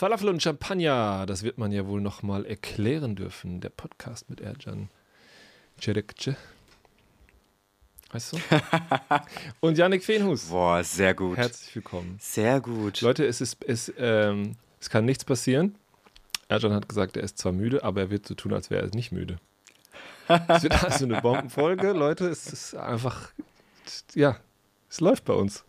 Falafel und Champagner, das wird man ja wohl noch mal erklären dürfen. Der Podcast mit Erjan Cerekce. Weißt du? und Yannick Feenhus. Boah, sehr gut. Herzlich willkommen. Sehr gut. Leute, es, ist, es, ähm, es kann nichts passieren. Erjan hat gesagt, er ist zwar müde, aber er wird so tun, als wäre er nicht müde. Es wird also eine Bombenfolge, Leute. Es ist einfach, ja, es läuft bei uns.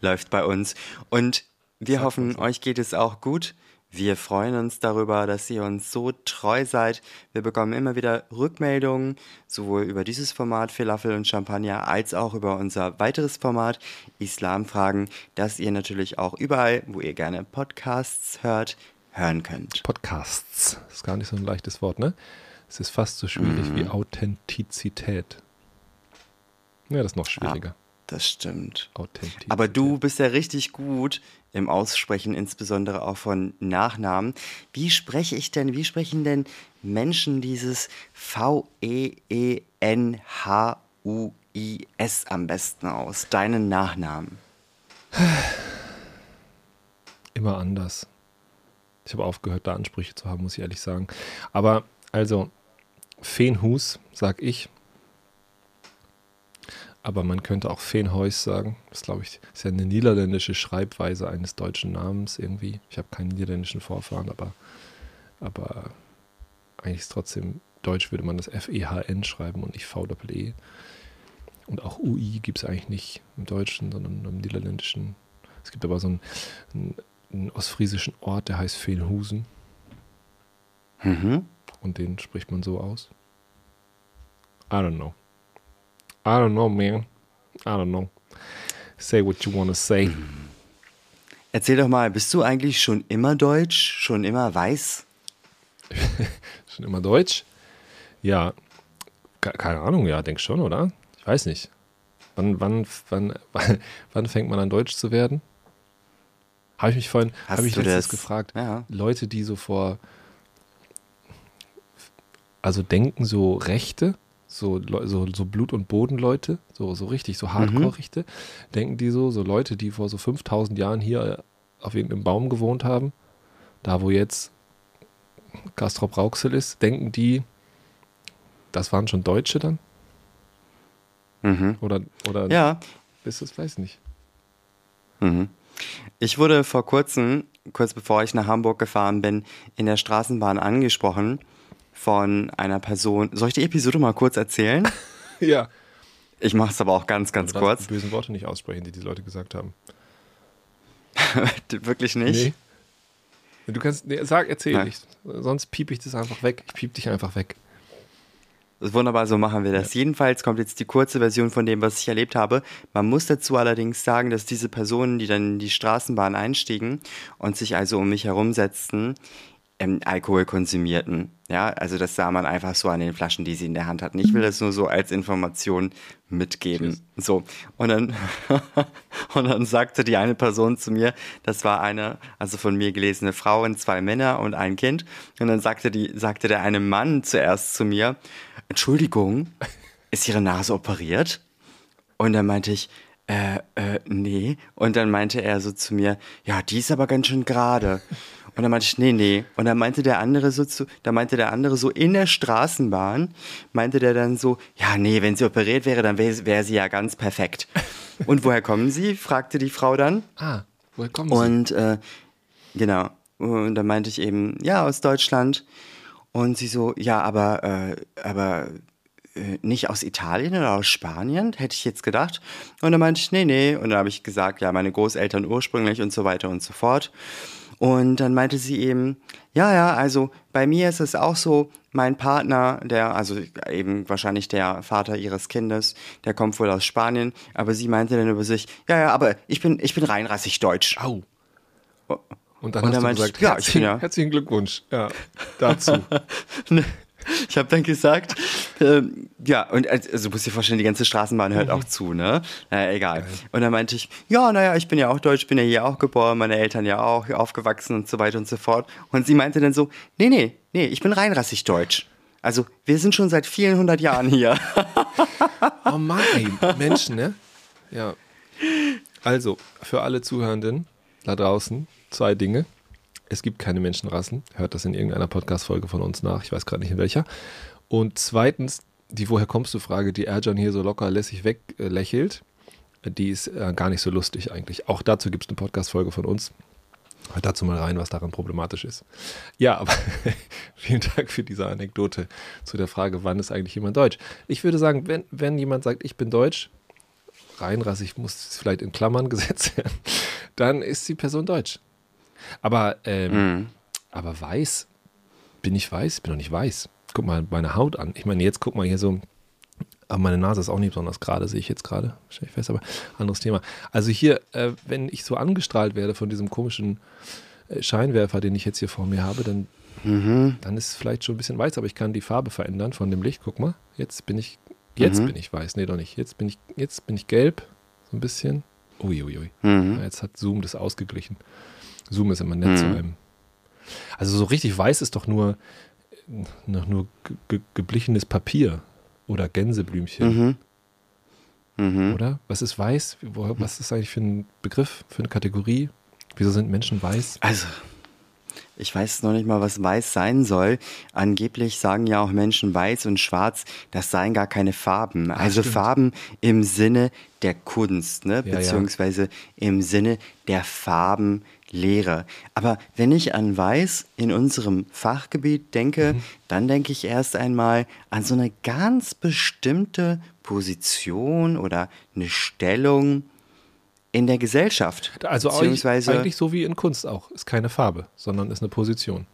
Läuft bei uns. Und wir hoffen, euch geht es auch gut. Wir freuen uns darüber, dass ihr uns so treu seid. Wir bekommen immer wieder Rückmeldungen, sowohl über dieses Format Falafel und Champagner als auch über unser weiteres Format Islamfragen, das ihr natürlich auch überall, wo ihr gerne Podcasts hört, hören könnt. Podcasts. Das ist gar nicht so ein leichtes Wort, ne? Es ist fast so schwierig Mhm. wie Authentizität. Ja, das ist noch schwieriger. Das stimmt. Authentizität. Aber du bist ja richtig gut im Aussprechen, insbesondere auch von Nachnamen. Wie spreche ich denn, wie sprechen denn Menschen dieses E V-E-E-N-H-U-I-S am besten aus? Deinen Nachnamen. Immer anders. Ich habe aufgehört, da Ansprüche zu haben, muss ich ehrlich sagen. Aber also, Feenhus, sag ich. Aber man könnte auch Feenhuis sagen. Das glaube ich, ist ja eine niederländische Schreibweise eines deutschen Namens irgendwie. Ich habe keinen niederländischen Vorfahren, aber, aber eigentlich ist trotzdem deutsch, würde man das F-E-H-N schreiben und nicht V-E-E. Und auch UI gibt es eigentlich nicht im Deutschen, sondern im Niederländischen. Es gibt aber so einen, einen, einen ostfriesischen Ort, der heißt Feenhusen. Mhm. Und den spricht man so aus. I don't know. I don't know, man. I don't know. Say what you wanna say. Erzähl doch mal, bist du eigentlich schon immer deutsch, schon immer weiß? Schon immer Deutsch? Ja. Ke- Keine Ahnung, ja, denk schon, oder? Ich weiß nicht. Wann, wann, wann, wann, fängt man an Deutsch zu werden? Habe ich mich vorhin, habe ich letztens das- gefragt. Ja. Leute, die so vor, also denken so Rechte, so, so, so Blut- und Bodenleute, so, so richtig, so Hardcore-Rechte, denken die so, so Leute, die vor so 5000 Jahren hier äh, auf irgendeinem Baum gewohnt haben, da wo jetzt Castrop Rauxel ist, denken die, das waren schon Deutsche dann? Mhm. Oder, oder Ja, ist das, weiß nicht. Mhm. Ich wurde vor kurzem, kurz bevor ich nach Hamburg gefahren bin, in der Straßenbahn angesprochen von einer Person. Soll ich die Episode mal kurz erzählen? Ja. Ich mache es aber auch ganz, ganz darfst kurz. die bösen Worte nicht aussprechen, die die Leute gesagt haben. Wirklich nicht. Nee. Du kannst, nee, sag, erzähl Nein. nicht. Sonst piep ich das einfach weg. Ich piep dich einfach weg. Das ist wunderbar, so machen wir das. Jedenfalls kommt jetzt die kurze Version von dem, was ich erlebt habe. Man muss dazu allerdings sagen, dass diese Personen, die dann in die Straßenbahn einstiegen und sich also um mich herumsetzten, ähm, Alkohol konsumierten. Ja, also das sah man einfach so an den Flaschen, die sie in der Hand hatten. Ich will das nur so als Information mitgeben. So. Und dann, und dann sagte die eine Person zu mir, das war eine, also von mir gelesene Frau und zwei Männer und ein Kind. Und dann sagte die, sagte der eine Mann zuerst zu mir, Entschuldigung, ist Ihre Nase operiert? Und dann meinte ich, äh, äh, nee. Und dann meinte er so zu mir, ja, die ist aber ganz schön gerade. Und dann meinte ich, nee, nee. Und dann meinte der andere so zu, da meinte der andere so in der Straßenbahn, meinte der dann so, ja, nee, wenn sie operiert wäre, dann wäre wär sie ja ganz perfekt. Und woher kommen Sie? fragte die Frau dann. Ah, woher kommen Sie? Und äh, genau. Und dann meinte ich eben, ja, aus Deutschland. Und sie so, ja, aber, äh, aber nicht aus Italien oder aus Spanien, hätte ich jetzt gedacht. Und dann meinte ich, nee, nee. Und dann habe ich gesagt, ja, meine Großeltern ursprünglich und so weiter und so fort. Und dann meinte sie eben, ja, ja, also bei mir ist es auch so, mein Partner, der, also eben wahrscheinlich der Vater ihres Kindes, der kommt wohl aus Spanien, aber sie meinte dann über sich, ja, ja, aber ich bin, ich bin reinrassig deutsch. Au. Und dann Und hast dann du meinte ich, gesagt, ja, ich herzlichen, ja- herzlichen Glückwunsch. Ja, dazu. Ich habe dann gesagt, ähm, ja, und also du musst dir vorstellen, die ganze Straßenbahn hört auch zu, ne? Naja, egal. Und dann meinte ich, ja, naja, ich bin ja auch deutsch, bin ja hier auch geboren, meine Eltern ja auch, aufgewachsen und so weiter und so fort. Und sie meinte dann so, nee, nee, nee, ich bin reinrassig deutsch. Also, wir sind schon seit vielen hundert Jahren hier. Oh Mann, ey, Menschen, ne? Ja. Also, für alle Zuhörenden da draußen, zwei Dinge. Es gibt keine Menschenrassen. Hört das in irgendeiner Podcast-Folge von uns nach. Ich weiß gerade nicht in welcher. Und zweitens, die Woher kommst du Frage, die Erjan hier so locker lässig weglächelt, die ist äh, gar nicht so lustig eigentlich. Auch dazu gibt es eine Podcast-Folge von uns. Hört dazu mal rein, was daran problematisch ist. Ja, aber vielen Dank für diese Anekdote zu der Frage, wann ist eigentlich jemand deutsch? Ich würde sagen, wenn, wenn jemand sagt, ich bin deutsch, reinrassig muss es vielleicht in Klammern gesetzt werden, dann ist die Person deutsch. Aber, ähm, mhm. aber weiß, bin ich weiß? Ich bin doch nicht weiß. Guck mal meine Haut an. Ich meine, jetzt guck mal hier so, aber meine Nase ist auch nicht besonders gerade, sehe ich jetzt gerade. Stell ich fest, aber anderes Thema. Also hier, äh, wenn ich so angestrahlt werde von diesem komischen äh, Scheinwerfer, den ich jetzt hier vor mir habe, dann, mhm. dann ist es vielleicht schon ein bisschen weiß, aber ich kann die Farbe verändern von dem Licht. Guck mal, jetzt bin ich, jetzt mhm. bin ich weiß. Nee, doch nicht. Jetzt bin ich, jetzt bin ich gelb, so ein bisschen. Uiuiui. Ui, ui. mhm. Jetzt hat Zoom das ausgeglichen. Zoom ist immer nett zu mhm. einem. Also so richtig weiß ist doch nur, noch nur ge geblichenes Papier oder Gänseblümchen. Mhm. Mhm. Oder? Was ist weiß? Was ist eigentlich für ein Begriff, für eine Kategorie? Wieso sind Menschen weiß? Also, ich weiß noch nicht mal, was weiß sein soll. Angeblich sagen ja auch Menschen weiß und schwarz, das seien gar keine Farben. Ach, also stimmt. Farben im Sinne der Kunst, ne? Ja, beziehungsweise ja. im Sinne der Farbenlehre. Aber wenn ich an Weiß in unserem Fachgebiet denke, mhm. dann denke ich erst einmal an so eine ganz bestimmte Position oder eine Stellung in der Gesellschaft. Also eigentlich so wie in Kunst auch. Ist keine Farbe, sondern ist eine Position.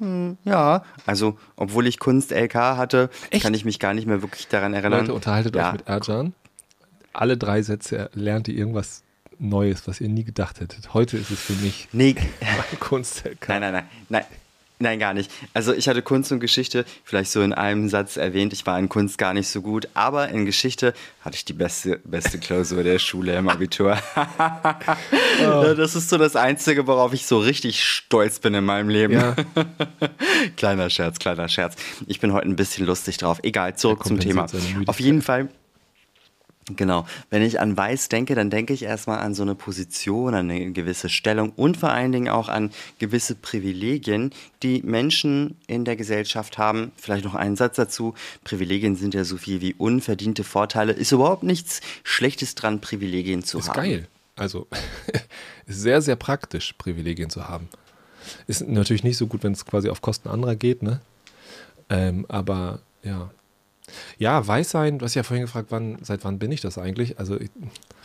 Hm, ja, also obwohl ich Kunst LK hatte, Echt? kann ich mich gar nicht mehr wirklich daran erinnern. Leute, unterhaltet ja. euch mit Erjan. Alle drei Sätze lernt ihr irgendwas Neues, was ihr nie gedacht hättet. Heute ist es für mich nee. Kunst. Nein, nein, nein, nein. Nein, gar nicht. Also ich hatte Kunst und Geschichte vielleicht so in einem Satz erwähnt. Ich war in Kunst gar nicht so gut, aber in Geschichte hatte ich die beste, beste Klausur der Schule im Abitur. oh. Das ist so das Einzige, worauf ich so richtig stolz bin in meinem Leben. Ja. kleiner Scherz, kleiner Scherz. Ich bin heute ein bisschen lustig drauf. Egal, zurück zum Thema. Auf jeden Fall Genau. Wenn ich an Weiß denke, dann denke ich erstmal an so eine Position, an eine gewisse Stellung und vor allen Dingen auch an gewisse Privilegien, die Menschen in der Gesellschaft haben. Vielleicht noch einen Satz dazu. Privilegien sind ja so viel wie unverdiente Vorteile. Ist überhaupt nichts Schlechtes dran, Privilegien zu ist haben. Ist geil. Also ist sehr, sehr praktisch, Privilegien zu haben. Ist natürlich nicht so gut, wenn es quasi auf Kosten anderer geht, ne? Ähm, aber ja, ja, weiß sein, du hast ja vorhin gefragt, wann, seit wann bin ich das eigentlich? Also ich,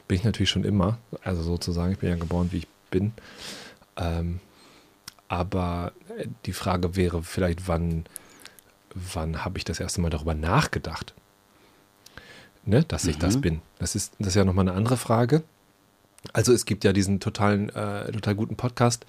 bin ich natürlich schon immer, also sozusagen, ich bin ja geboren, wie ich bin. Ähm, aber die Frage wäre vielleicht, wann, wann habe ich das erste Mal darüber nachgedacht, ne, dass ich mhm. das bin? Das ist, das ist ja nochmal eine andere Frage. Also es gibt ja diesen totalen, äh, total guten Podcast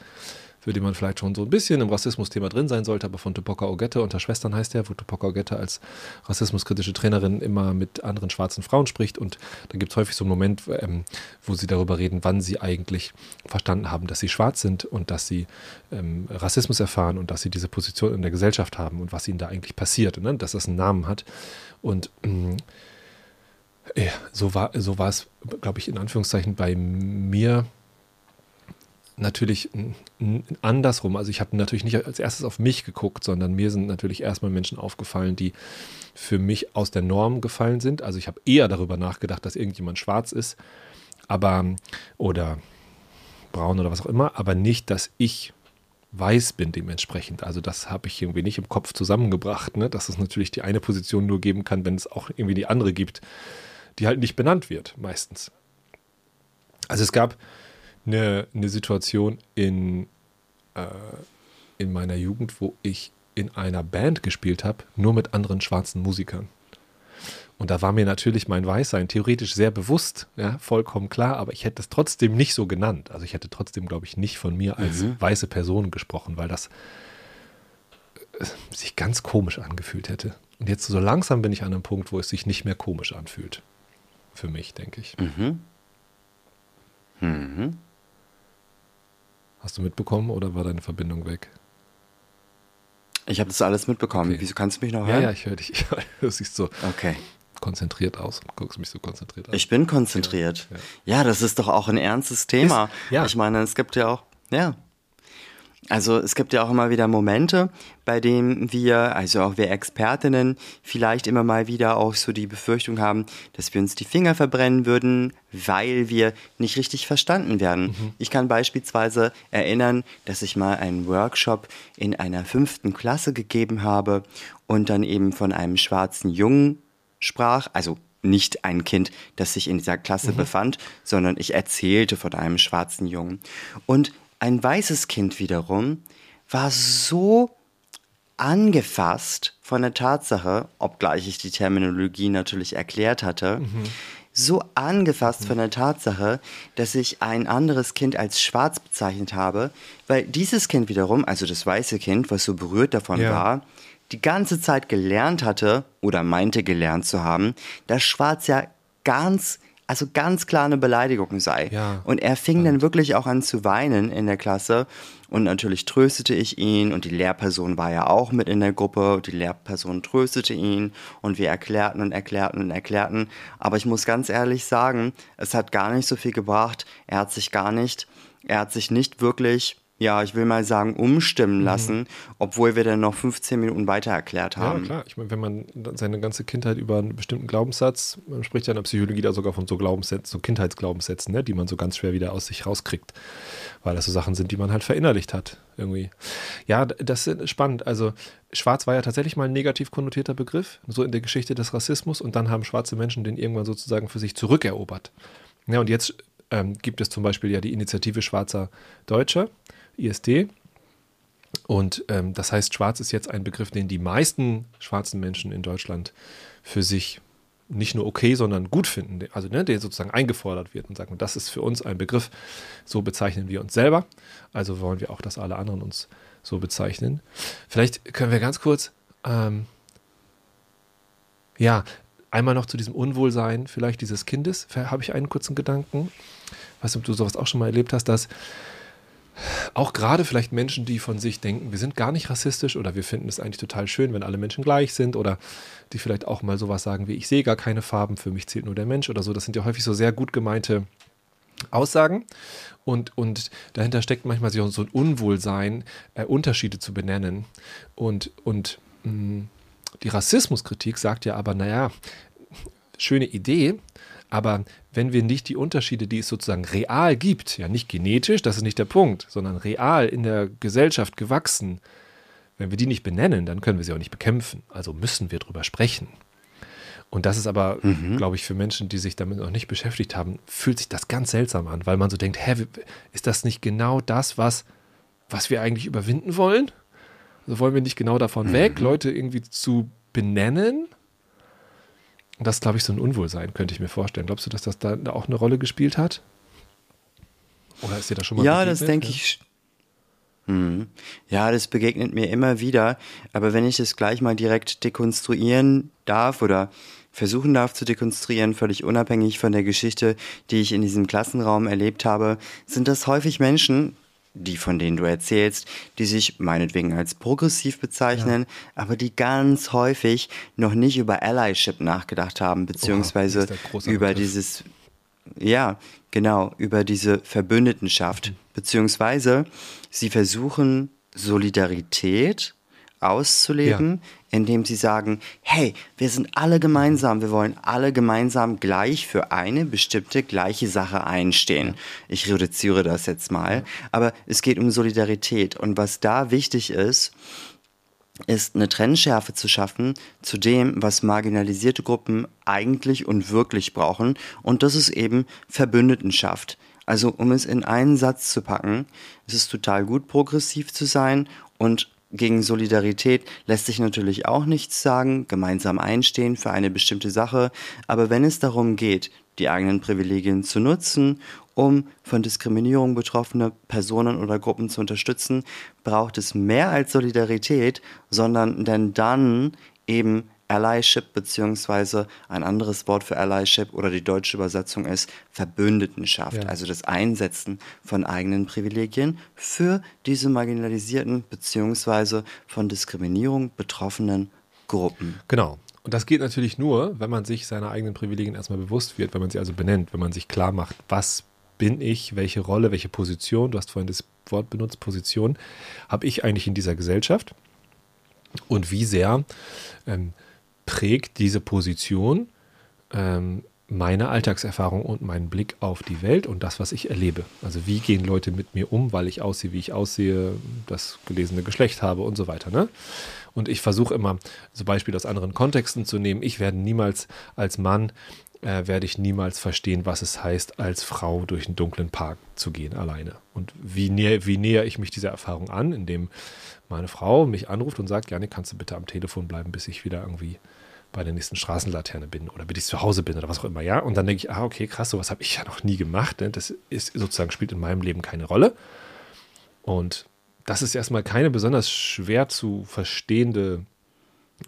für den man vielleicht schon so ein bisschen im Rassismus-Thema drin sein sollte, aber von Tupoka Ogette unter Schwestern heißt er, wo Tupoka Ogette als rassismuskritische Trainerin immer mit anderen schwarzen Frauen spricht und da gibt es häufig so einen Moment, ähm, wo sie darüber reden, wann sie eigentlich verstanden haben, dass sie schwarz sind und dass sie ähm, Rassismus erfahren und dass sie diese Position in der Gesellschaft haben und was ihnen da eigentlich passiert, ne? dass das einen Namen hat und ähm, so war, so war es, glaube ich, in Anführungszeichen bei mir natürlich andersrum. Also ich habe natürlich nicht als erstes auf mich geguckt, sondern mir sind natürlich erstmal Menschen aufgefallen, die für mich aus der Norm gefallen sind. Also ich habe eher darüber nachgedacht, dass irgendjemand schwarz ist, aber oder braun oder was auch immer, aber nicht, dass ich weiß bin dementsprechend. Also das habe ich irgendwie nicht im Kopf zusammengebracht, ne? dass es natürlich die eine Position nur geben kann, wenn es auch irgendwie die andere gibt, die halt nicht benannt wird, meistens. Also es gab eine, eine Situation in, äh, in meiner Jugend, wo ich in einer Band gespielt habe, nur mit anderen schwarzen Musikern. Und da war mir natürlich mein Weißsein theoretisch sehr bewusst, ja, vollkommen klar, aber ich hätte es trotzdem nicht so genannt. Also ich hätte trotzdem, glaube ich, nicht von mir als mhm. weiße Person gesprochen, weil das äh, sich ganz komisch angefühlt hätte. Und jetzt so langsam bin ich an einem Punkt, wo es sich nicht mehr komisch anfühlt. Für mich, denke ich. Mhm. Mhm. Hast du mitbekommen oder war deine Verbindung weg? Ich habe das alles mitbekommen. Okay. Wieso kannst du mich noch hören? Ja, ja, ich höre dich. Du siehst so okay. konzentriert aus und guckst mich so konzentriert an. Ich bin konzentriert. Ja, ja. ja das ist doch auch ein ernstes Thema. Ist. Ich meine, es gibt ja auch Ja. Also es gibt ja auch immer wieder Momente, bei denen wir, also auch wir Expertinnen, vielleicht immer mal wieder auch so die Befürchtung haben, dass wir uns die Finger verbrennen würden, weil wir nicht richtig verstanden werden. Mhm. Ich kann beispielsweise erinnern, dass ich mal einen Workshop in einer fünften Klasse gegeben habe und dann eben von einem schwarzen Jungen sprach, also nicht ein Kind, das sich in dieser Klasse mhm. befand, sondern ich erzählte von einem schwarzen Jungen. Und ein weißes Kind wiederum war so angefasst von der Tatsache, obgleich ich die Terminologie natürlich erklärt hatte, mhm. so angefasst mhm. von der Tatsache, dass ich ein anderes Kind als schwarz bezeichnet habe, weil dieses Kind wiederum, also das weiße Kind, was so berührt davon ja. war, die ganze Zeit gelernt hatte oder meinte gelernt zu haben, dass Schwarz ja ganz also ganz klar eine Beleidigung sei. Ja. Und er fing dann wirklich auch an zu weinen in der Klasse. Und natürlich tröstete ich ihn und die Lehrperson war ja auch mit in der Gruppe. Die Lehrperson tröstete ihn und wir erklärten und erklärten und erklärten. Aber ich muss ganz ehrlich sagen, es hat gar nicht so viel gebracht. Er hat sich gar nicht, er hat sich nicht wirklich ja, ich will mal sagen, umstimmen mhm. lassen, mhm. obwohl wir dann noch 15 Minuten weiter erklärt haben. Ja, klar. Ich meine, wenn man seine ganze Kindheit über einen bestimmten Glaubenssatz, man spricht ja in der Psychologie da sogar von so Glaubenssätzen, so Kindheitsglaubenssätzen, ne, die man so ganz schwer wieder aus sich rauskriegt, weil das so Sachen sind, die man halt verinnerlicht hat, irgendwie. Ja, das ist spannend. Also, Schwarz war ja tatsächlich mal ein negativ konnotierter Begriff, so in der Geschichte des Rassismus, und dann haben schwarze Menschen den irgendwann sozusagen für sich zurückerobert. Ja, und jetzt ähm, gibt es zum Beispiel ja die Initiative Schwarzer Deutscher ISD. Und ähm, das heißt, schwarz ist jetzt ein Begriff, den die meisten schwarzen Menschen in Deutschland für sich nicht nur okay, sondern gut finden, also ne, der sozusagen eingefordert wird und sagen, das ist für uns ein Begriff, so bezeichnen wir uns selber, also wollen wir auch, dass alle anderen uns so bezeichnen. Vielleicht können wir ganz kurz, ähm, ja, einmal noch zu diesem Unwohlsein vielleicht dieses Kindes, habe ich einen kurzen Gedanken, was du sowas auch schon mal erlebt hast, dass auch gerade vielleicht Menschen, die von sich denken, wir sind gar nicht rassistisch oder wir finden es eigentlich total schön, wenn alle Menschen gleich sind oder die vielleicht auch mal sowas sagen wie, ich sehe gar keine Farben, für mich zählt nur der Mensch oder so. Das sind ja häufig so sehr gut gemeinte Aussagen und, und dahinter steckt manchmal so ein Unwohlsein, äh, Unterschiede zu benennen. Und, und mh, mm, die Rassismuskritik sagt ja aber, naja, schöne Idee, aber wenn wir nicht die Unterschiede, die es sozusagen real gibt, ja nicht genetisch, das ist nicht der Punkt, sondern real in der Gesellschaft gewachsen, wenn wir die nicht benennen, dann können wir sie auch nicht bekämpfen. Also müssen wir drüber sprechen. Und das ist aber, mhm. glaube ich, für Menschen, die sich damit noch nicht beschäftigt haben, fühlt sich das ganz seltsam an, weil man so denkt, hä, ist das nicht genau das, was, was wir eigentlich überwinden wollen? Also wollen wir nicht genau davon mhm. weg, Leute irgendwie zu benennen? Das, glaube ich, so ein Unwohlsein, könnte ich mir vorstellen. Glaubst du, dass das da auch eine Rolle gespielt hat? Oder ist dir das schon mal Ja, das denke ja? ich. Hm. Ja, das begegnet mir immer wieder. Aber wenn ich das gleich mal direkt dekonstruieren darf oder versuchen darf zu dekonstruieren, völlig unabhängig von der Geschichte, die ich in diesem Klassenraum erlebt habe, sind das häufig Menschen, die von denen du erzählst, die sich meinetwegen als progressiv bezeichnen, ja. aber die ganz häufig noch nicht über Allyship nachgedacht haben, beziehungsweise Oha, über Begriff. dieses, ja, genau, über diese Verbündetenschaft, mhm. beziehungsweise sie versuchen Solidarität auszuleben, ja. indem sie sagen, hey, wir sind alle gemeinsam, wir wollen alle gemeinsam gleich für eine bestimmte gleiche Sache einstehen. Ich reduziere das jetzt mal, aber es geht um Solidarität und was da wichtig ist, ist eine Trennschärfe zu schaffen zu dem, was marginalisierte Gruppen eigentlich und wirklich brauchen und das ist eben Verbündetenschaft. Also um es in einen Satz zu packen, es ist total gut, progressiv zu sein und gegen Solidarität lässt sich natürlich auch nichts sagen, gemeinsam einstehen für eine bestimmte Sache, aber wenn es darum geht, die eigenen Privilegien zu nutzen, um von Diskriminierung betroffene Personen oder Gruppen zu unterstützen, braucht es mehr als Solidarität, sondern denn dann eben Allyship beziehungsweise ein anderes Wort für Allyship oder die deutsche Übersetzung ist Verbündetenschaft, ja. also das Einsetzen von eigenen Privilegien für diese marginalisierten beziehungsweise von Diskriminierung betroffenen Gruppen. Genau. Und das geht natürlich nur, wenn man sich seiner eigenen Privilegien erstmal bewusst wird, wenn man sie also benennt, wenn man sich klar macht, was bin ich, welche Rolle, welche Position, du hast vorhin das Wort benutzt, Position, habe ich eigentlich in dieser Gesellschaft? Und wie sehr ähm, prägt diese Position ähm, meine Alltagserfahrung und meinen Blick auf die Welt und das, was ich erlebe. Also wie gehen Leute mit mir um, weil ich aussehe, wie ich aussehe, das gelesene Geschlecht habe und so weiter. Ne? Und ich versuche immer, so Beispiele aus anderen Kontexten zu nehmen. Ich werde niemals als Mann, äh, werde ich niemals verstehen, was es heißt, als Frau durch einen dunklen Park zu gehen, alleine. Und wie, näher, wie näher ich mich dieser Erfahrung an, indem meine Frau mich anruft und sagt, Janik, kannst du bitte am Telefon bleiben, bis ich wieder irgendwie bei der nächsten Straßenlaterne bin oder bis ich zu Hause bin oder was auch immer, ja. Und dann denke ich, ah, okay, krass, sowas habe ich ja noch nie gemacht. Ne? Das ist sozusagen spielt in meinem Leben keine Rolle. Und das ist erstmal keine besonders schwer zu verstehende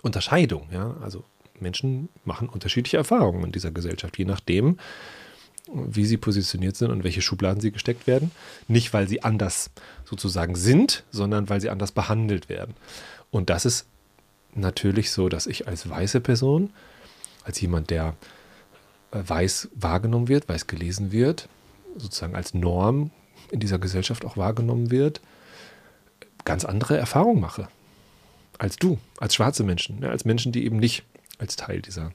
Unterscheidung, ja. Also Menschen machen unterschiedliche Erfahrungen in dieser Gesellschaft, je nachdem, wie sie positioniert sind und welche Schubladen sie gesteckt werden. Nicht, weil sie anders sozusagen sind, sondern weil sie anders behandelt werden. Und das ist natürlich so, dass ich als weiße Person, als jemand, der äh, weiß wahrgenommen wird, weiß gelesen wird, sozusagen als Norm in dieser Gesellschaft auch wahrgenommen wird, ganz andere Erfahrungen mache als du, als schwarze Menschen, ne, als Menschen, die eben nicht als Teil dieser,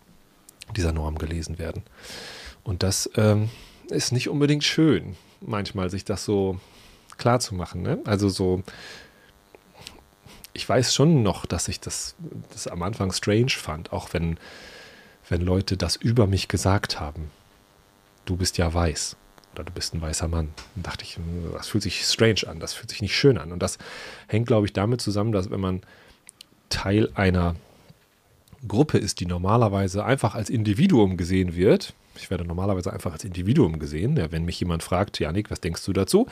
dieser Norm gelesen werden. Und das ähm, ist nicht unbedingt schön, manchmal sich das so klar zu machen. Ne? Also so ich weiß schon noch, dass ich das, das am Anfang strange fand, auch wenn, wenn Leute das über mich gesagt haben. Du bist ja weiß oder du bist ein weißer Mann. Dann dachte ich, das fühlt sich strange an, das fühlt sich nicht schön an. Und das hängt, glaube ich, damit zusammen, dass wenn man Teil einer Gruppe ist, die normalerweise einfach als Individuum gesehen wird, ich werde normalerweise einfach als Individuum gesehen, ja, wenn mich jemand fragt, Janik, was denkst du dazu?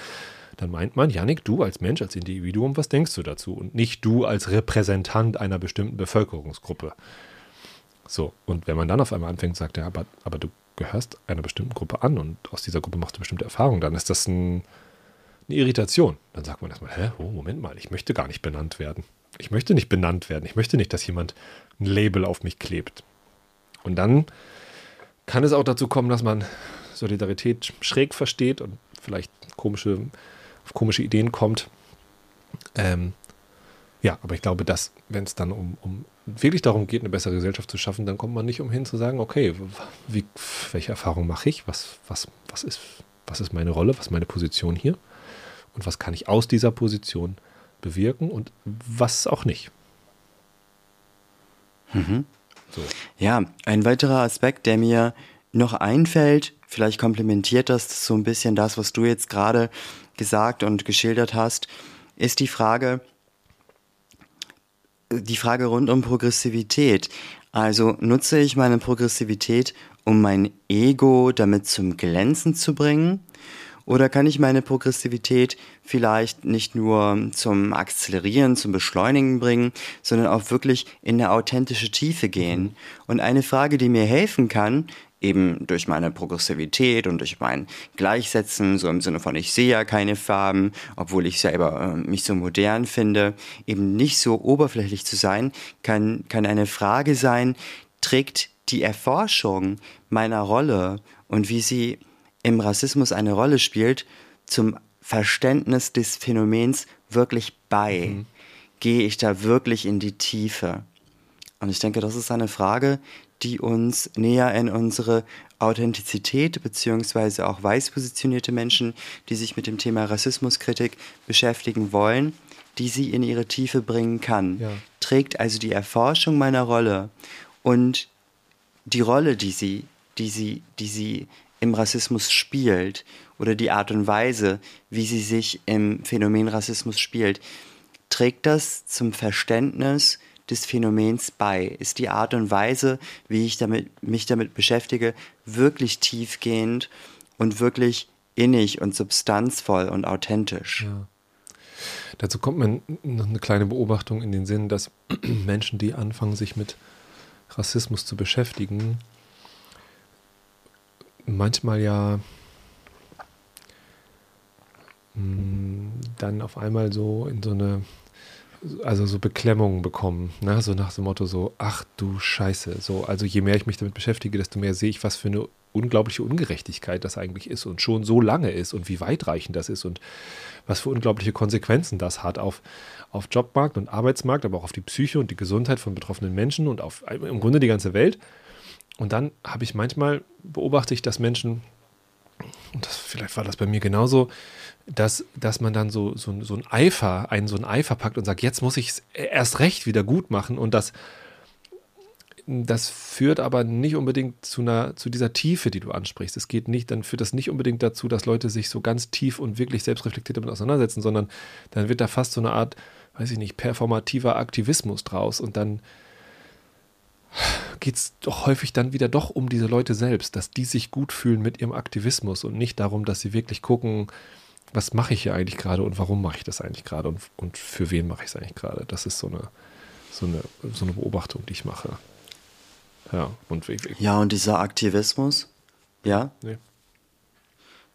dann meint man, Janik, du als Mensch, als Individuum, was denkst du dazu? Und nicht du als Repräsentant einer bestimmten Bevölkerungsgruppe. So, und wenn man dann auf einmal anfängt, sagt er, aber, aber du gehörst einer bestimmten Gruppe an und aus dieser Gruppe machst du bestimmte Erfahrungen, dann ist das ein, eine Irritation. Dann sagt man erstmal, hä, oh, Moment mal, ich möchte gar nicht benannt werden. Ich möchte nicht benannt werden. Ich möchte nicht, dass jemand ein Label auf mich klebt. Und dann kann es auch dazu kommen, dass man Solidarität schräg versteht und vielleicht komische auf komische Ideen kommt. Ähm, ja, aber ich glaube, dass, wenn es dann um, um wirklich darum geht, eine bessere Gesellschaft zu schaffen, dann kommt man nicht umhin zu sagen, okay, wie, welche Erfahrung mache ich? Was, was, was, ist, was ist meine Rolle? Was ist meine Position hier? Und was kann ich aus dieser Position bewirken und was auch nicht? Mhm. Ja, ein weiterer Aspekt, der mir noch einfällt, vielleicht komplementiert das so ein bisschen das, was du jetzt gerade gesagt und geschildert hast, ist die Frage, die Frage rund um Progressivität. Also nutze ich meine Progressivität, um mein Ego damit zum Glänzen zu bringen? Oder kann ich meine Progressivität vielleicht nicht nur zum Akzelerieren, zum Beschleunigen bringen, sondern auch wirklich in eine authentische Tiefe gehen? Und eine Frage, die mir helfen kann, eben durch meine Progressivität und durch mein Gleichsetzen, so im Sinne von ich sehe ja keine Farben, obwohl ich selber äh, mich so modern finde, eben nicht so oberflächlich zu sein, kann, kann eine Frage sein, trägt die Erforschung meiner Rolle und wie sie im Rassismus eine Rolle spielt, zum Verständnis des Phänomens wirklich bei? Mhm. Gehe ich da wirklich in die Tiefe? Und ich denke, das ist eine Frage, die uns näher in unsere Authentizität beziehungsweise auch weiß positionierte Menschen, die sich mit dem Thema Rassismuskritik beschäftigen wollen, die sie in ihre Tiefe bringen kann. Ja. Trägt also die Erforschung meiner Rolle und die Rolle, die sie, die sie, die sie im Rassismus spielt oder die Art und Weise, wie sie sich im Phänomen Rassismus spielt, trägt das zum Verständnis des Phänomens bei? Ist die Art und Weise, wie ich damit, mich damit beschäftige, wirklich tiefgehend und wirklich innig und substanzvoll und authentisch? Ja. Dazu kommt mir noch eine kleine Beobachtung in den Sinn, dass Menschen, die anfangen, sich mit Rassismus zu beschäftigen, manchmal ja mh, mm, dann auf einmal so in so eine also so Beklemmungen bekommen, ne? so nach dem Motto so, ach du Scheiße, so, also je mehr ich mich damit beschäftige, desto mehr sehe ich, was für eine unglaubliche Ungerechtigkeit das eigentlich ist und schon so lange ist und wie weitreichend das ist und was für unglaubliche Konsequenzen das hat auf, auf Jobmarkt und Arbeitsmarkt, aber auch auf die Psyche und die Gesundheit von betroffenen Menschen und auf im Grunde die ganze Welt. Und dann habe ich manchmal beobachte ich, dass Menschen, und das, vielleicht war das bei mir genauso, dass, dass man dann so, so, so ein Eifer, einen so ein Eifer packt und sagt, jetzt muss ich es erst recht wieder gut machen und das, das führt aber nicht unbedingt zu einer, zu dieser Tiefe, die du ansprichst. Es geht nicht, dann führt das nicht unbedingt dazu, dass Leute sich so ganz tief und wirklich selbstreflektiert damit auseinandersetzen, sondern dann wird da fast so eine Art, weiß ich nicht, performativer Aktivismus draus und dann geht es doch häufig dann wieder doch um diese Leute selbst, dass die sich gut fühlen mit ihrem Aktivismus und nicht darum, dass sie wirklich gucken, was mache ich hier eigentlich gerade und warum mache ich das eigentlich gerade und, und für wen mache ich es eigentlich gerade. Das ist so eine, so, eine, so eine Beobachtung, die ich mache. Ja, und. Ja, und dieser Aktivismus, ja? Nee.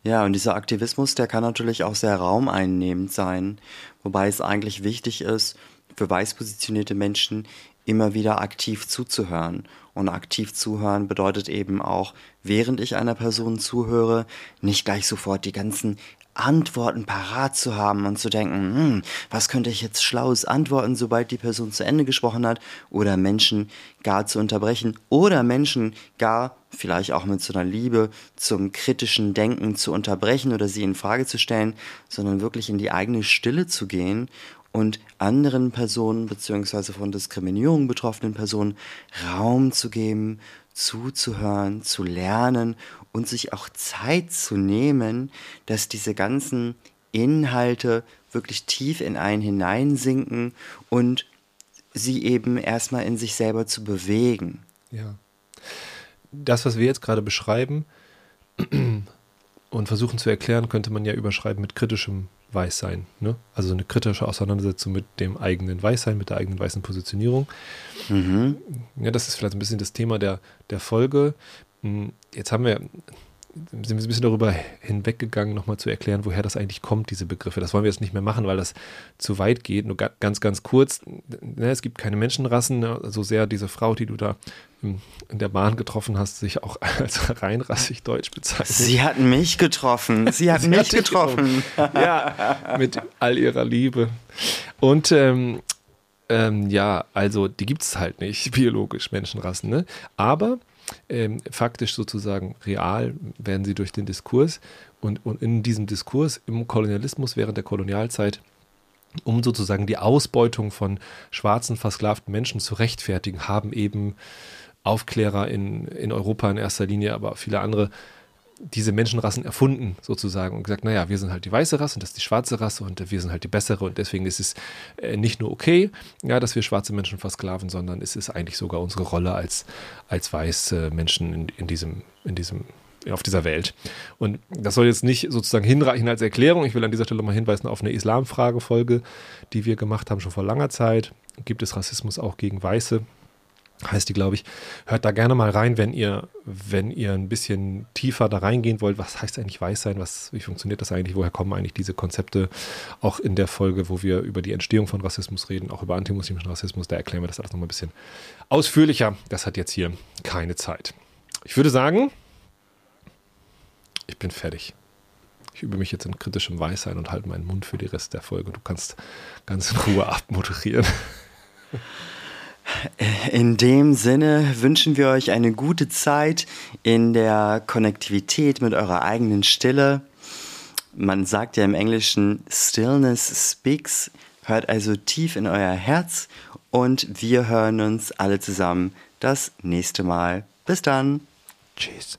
Ja, und dieser Aktivismus, der kann natürlich auch sehr raumeinnehmend sein, wobei es eigentlich wichtig ist, für weiß positionierte Menschen immer wieder aktiv zuzuhören. Und aktiv zuhören bedeutet eben auch, während ich einer Person zuhöre, nicht gleich sofort die ganzen Antworten parat zu haben und zu denken, hm, was könnte ich jetzt Schlaues antworten, sobald die Person zu Ende gesprochen hat, oder Menschen gar zu unterbrechen, oder Menschen gar vielleicht auch mit so einer Liebe zum kritischen Denken zu unterbrechen oder sie in Frage zu stellen, sondern wirklich in die eigene Stille zu gehen und anderen Personen beziehungsweise von Diskriminierung betroffenen Personen Raum zu geben, zuzuhören, zu lernen und sich auch Zeit zu nehmen, dass diese ganzen Inhalte wirklich tief in einen hineinsinken und sie eben erstmal in sich selber zu bewegen. Ja. Das, was wir jetzt gerade beschreiben und versuchen zu erklären, könnte man ja überschreiben mit kritischem Weißsein. Ne? Also eine kritische Auseinandersetzung mit dem eigenen Weißsein, mit der eigenen weißen Positionierung. Mhm. Ja, das ist vielleicht ein bisschen das Thema der, der Folge. Hm, jetzt haben wir sind wir ein bisschen darüber hinweggegangen, nochmal zu erklären, woher das eigentlich kommt, diese Begriffe. Das wollen wir jetzt nicht mehr machen, weil das zu weit geht. Nur ganz, ganz kurz, ne, es gibt keine Menschenrassen, ne, so sehr diese Frau, die du da in der Bahn getroffen hast, sich auch als reinrassig deutsch bezeichnet. Sie hat mich getroffen. Sie hat Sie mich getroffen. ja, mit all ihrer Liebe. Und ähm, ähm, ja, also die gibt es halt nicht, biologisch, Menschenrassen. Ne? Aber ähm, faktisch sozusagen real werden sie durch den Diskurs und, und in diesem Diskurs im Kolonialismus während der Kolonialzeit um sozusagen die Ausbeutung von schwarzen, versklavten Menschen zu rechtfertigen, haben eben Aufklärer in, in Europa in erster Linie, aber viele andere diese Menschenrassen erfunden, sozusagen, und gesagt, naja, wir sind halt die weiße Rasse und das ist die schwarze Rasse und wir sind halt die bessere und deswegen ist es äh, nicht nur okay, ja, dass wir schwarze Menschen versklaven, sondern es ist eigentlich sogar unsere Rolle als, als weiße Menschen in, in diesem, in diesem auf dieser Welt. Und das soll jetzt nicht sozusagen hinreichen als Erklärung. Ich will an dieser Stelle mal hinweisen auf eine Islamfragefolge, die wir gemacht haben schon vor langer Zeit. Gibt es Rassismus auch gegen Weiße? Heißt die, glaube ich. Hört da gerne mal rein, wenn ihr, wenn ihr ein bisschen tiefer da reingehen wollt. Was heißt eigentlich Weißsein? Was, wie funktioniert das eigentlich? Woher kommen eigentlich diese Konzepte? Auch in der Folge, wo wir über die Entstehung von Rassismus reden, auch über antimuslimischen Rassismus, da erklären wir das alles nochmal ein bisschen ausführlicher. Das hat jetzt hier keine Zeit. Ich würde sagen, ich bin fertig. Ich übe mich jetzt in kritischem Weißsein und halte meinen Mund für die Rest der Folge. Du kannst ganz in Ruhe abmoderieren. In dem Sinne wünschen wir euch eine gute Zeit in der Konnektivität mit eurer eigenen Stille. Man sagt ja im Englischen Stillness speaks. Hört also tief in euer Herz und wir hören uns alle zusammen das nächste Mal. Bis dann. Tschüss.